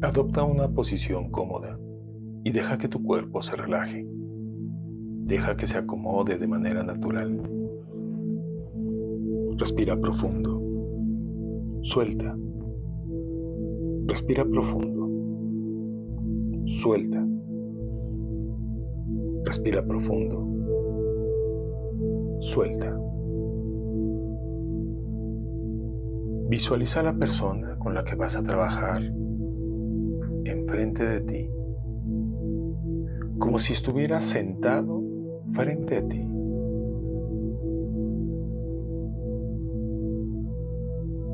Adopta una posición cómoda y deja que tu cuerpo se relaje. Deja que se acomode de manera natural. Respira profundo. Suelta. Respira profundo. Suelta. Respira profundo. Suelta. Visualiza a la persona con la que vas a trabajar enfrente de ti, como si estuviera sentado frente a ti.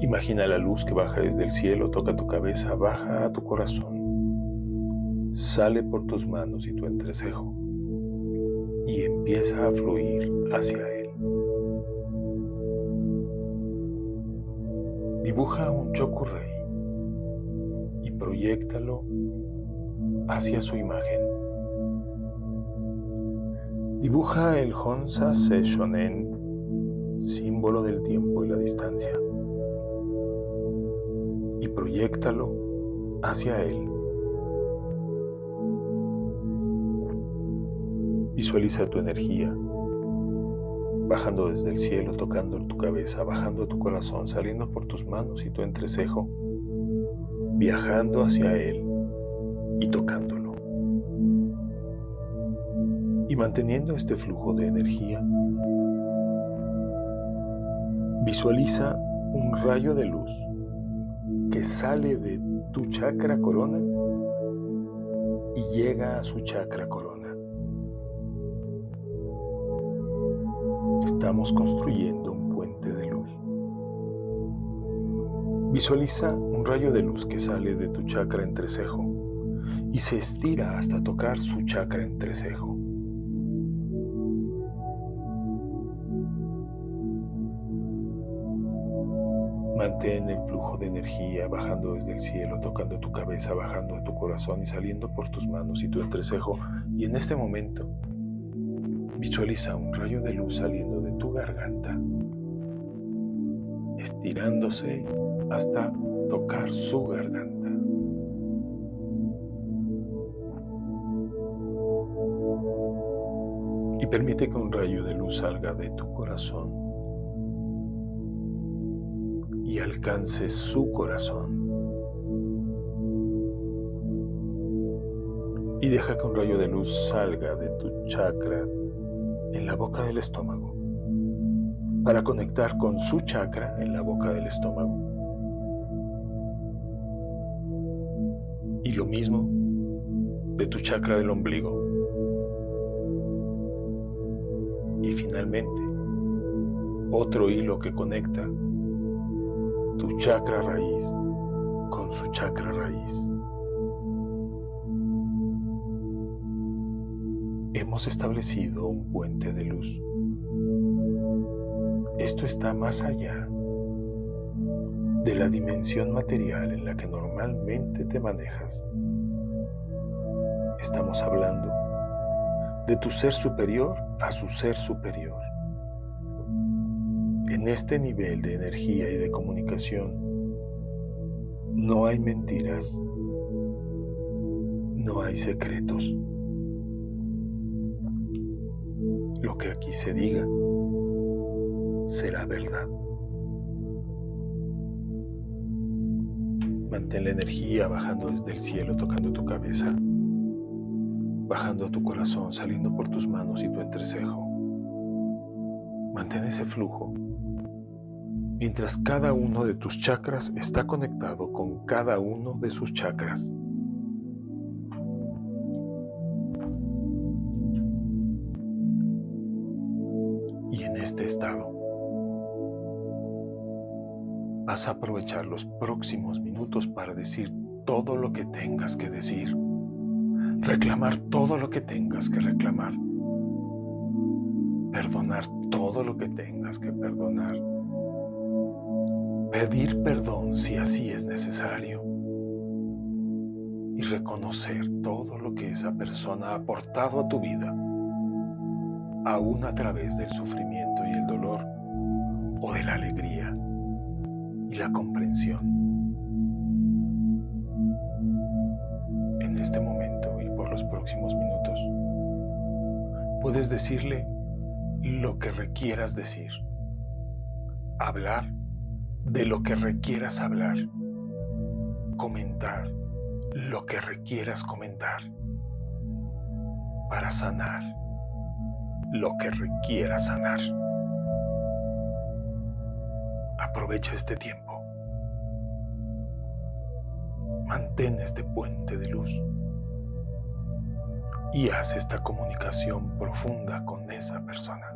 Imagina la luz que baja desde el cielo, toca tu cabeza, baja a tu corazón, sale por tus manos y tu entrecejo y empieza a fluir hacia él. Dibuja un chokurrey y proyectalo hacia su imagen. Dibuja el Honsa Seishonen, símbolo del tiempo y la distancia, y proyectalo hacia él. Visualiza tu energía bajando desde el cielo, tocando tu cabeza, bajando tu corazón, saliendo por tus manos y tu entrecejo, viajando hacia Él y tocándolo. Y manteniendo este flujo de energía, visualiza un rayo de luz que sale de tu chakra corona y llega a su chakra corona. Estamos construyendo un puente de luz. Visualiza un rayo de luz que sale de tu chakra entrecejo y se estira hasta tocar su chakra entrecejo. Mantén el flujo de energía bajando desde el cielo, tocando tu cabeza, bajando a tu corazón y saliendo por tus manos y tu entrecejo. Y en este momento Visualiza un rayo de luz saliendo de tu garganta, estirándose hasta tocar su garganta. Y permite que un rayo de luz salga de tu corazón y alcance su corazón. Y deja que un rayo de luz salga de tu chakra en la boca del estómago para conectar con su chakra en la boca del estómago. Y lo mismo de tu chakra del ombligo. Y finalmente, otro hilo que conecta tu chakra raíz con su chakra raíz. hemos establecido un puente de luz. Esto está más allá de la dimensión material en la que normalmente te manejas. Estamos hablando de tu ser superior a su ser superior. En este nivel de energía y de comunicación no hay mentiras, no hay secretos. lo que aquí se diga será verdad. Mantén la energía bajando desde el cielo, tocando tu cabeza, bajando a tu corazón, saliendo por tus manos y tu entrecejo. Mantén ese flujo mientras cada uno de tus chakras está conectado con cada uno de sus chakras. este estado. Vas a aprovechar los próximos minutos para decir todo lo que tengas que decir, reclamar todo lo que tengas que reclamar, perdonar todo lo que tengas que perdonar, pedir perdón si así es necesario. Y reconocer todo lo que esa persona ha aportado a tu vida, aún a través del sufrimiento o de la alegría y la comprensión. este momento y próximos minutos. Puedes decirle lo que requieras decir, hablar de lo que requieras hablar, comentar lo que requieras comentar, para sanar lo que requieras sanar. Aprovecha este tiempo. Mantén este puente de luz y haz esta comunicación profunda con esa persona.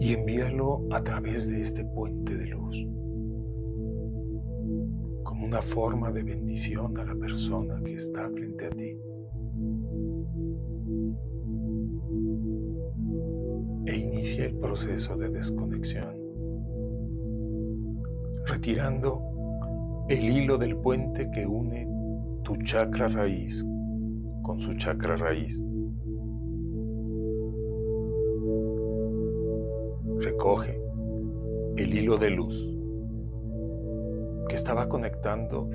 Y envíalo a través de este puente de luz como una forma de bendición a la persona que está frente a ti. E inicia el proceso de desconexión, retirando el hilo del puente que une tu chakra raíz con su chakra raíz. Recoge el hilo de luz que estaba conectando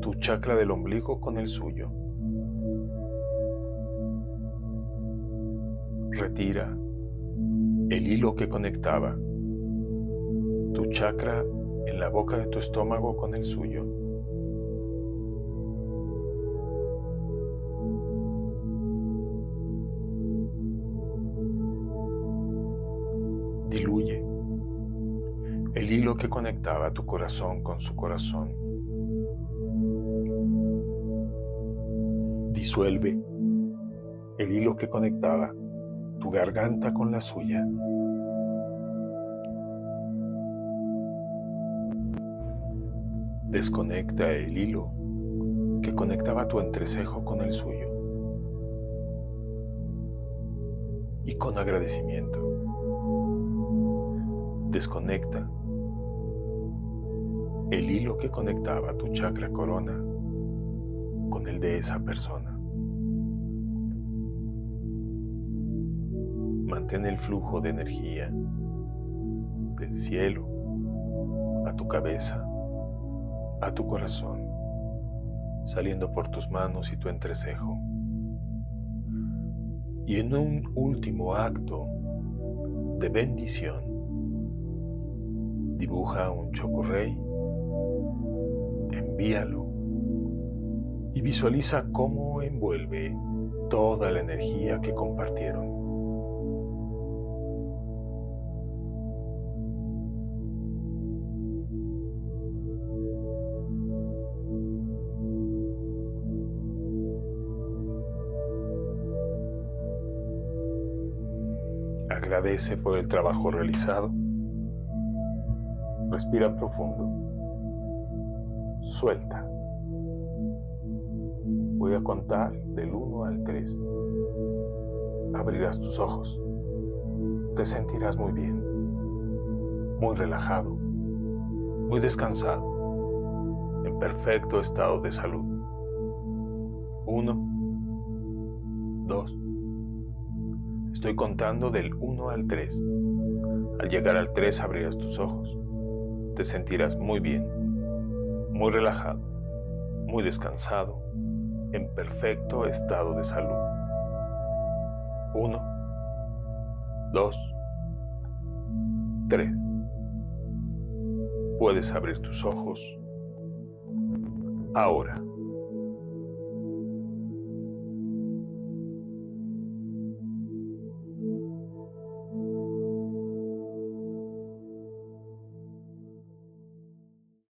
tu chakra del ombligo con el suyo. Retira el hilo que conectaba tu chakra en la boca de tu estómago con el suyo. Que conectaba tu corazón con su corazón. Disuelve el hilo que conectaba tu garganta con la suya. Desconecta el hilo que conectaba tu entrecejo con el suyo. Y con agradecimiento, desconecta el hilo que conectaba tu chakra corona con el de esa persona. Mantén el flujo de energía del cielo a tu cabeza a tu corazón, saliendo por tus manos y tu entrecejo. Y en un último acto de bendición, dibuja un chocorrey, envíalo y visualiza cómo envuelve toda la energía que compartieron. Agradece por el trabajo realizado. Respira profundo. Suelta. Voy a contar del 1 al 3. Abrirás tus ojos. Te sentirás muy bien, muy relajado, muy descansado, en perfecto estado de salud. 1, 2, Estoy contando del 1 al 3. Al llegar al 3 abrirás tus ojos. Te sentirás muy bien, muy relajado, muy descansado, en perfecto estado de salud. 1, 2, 3. Puedes abrir tus ojos ahora.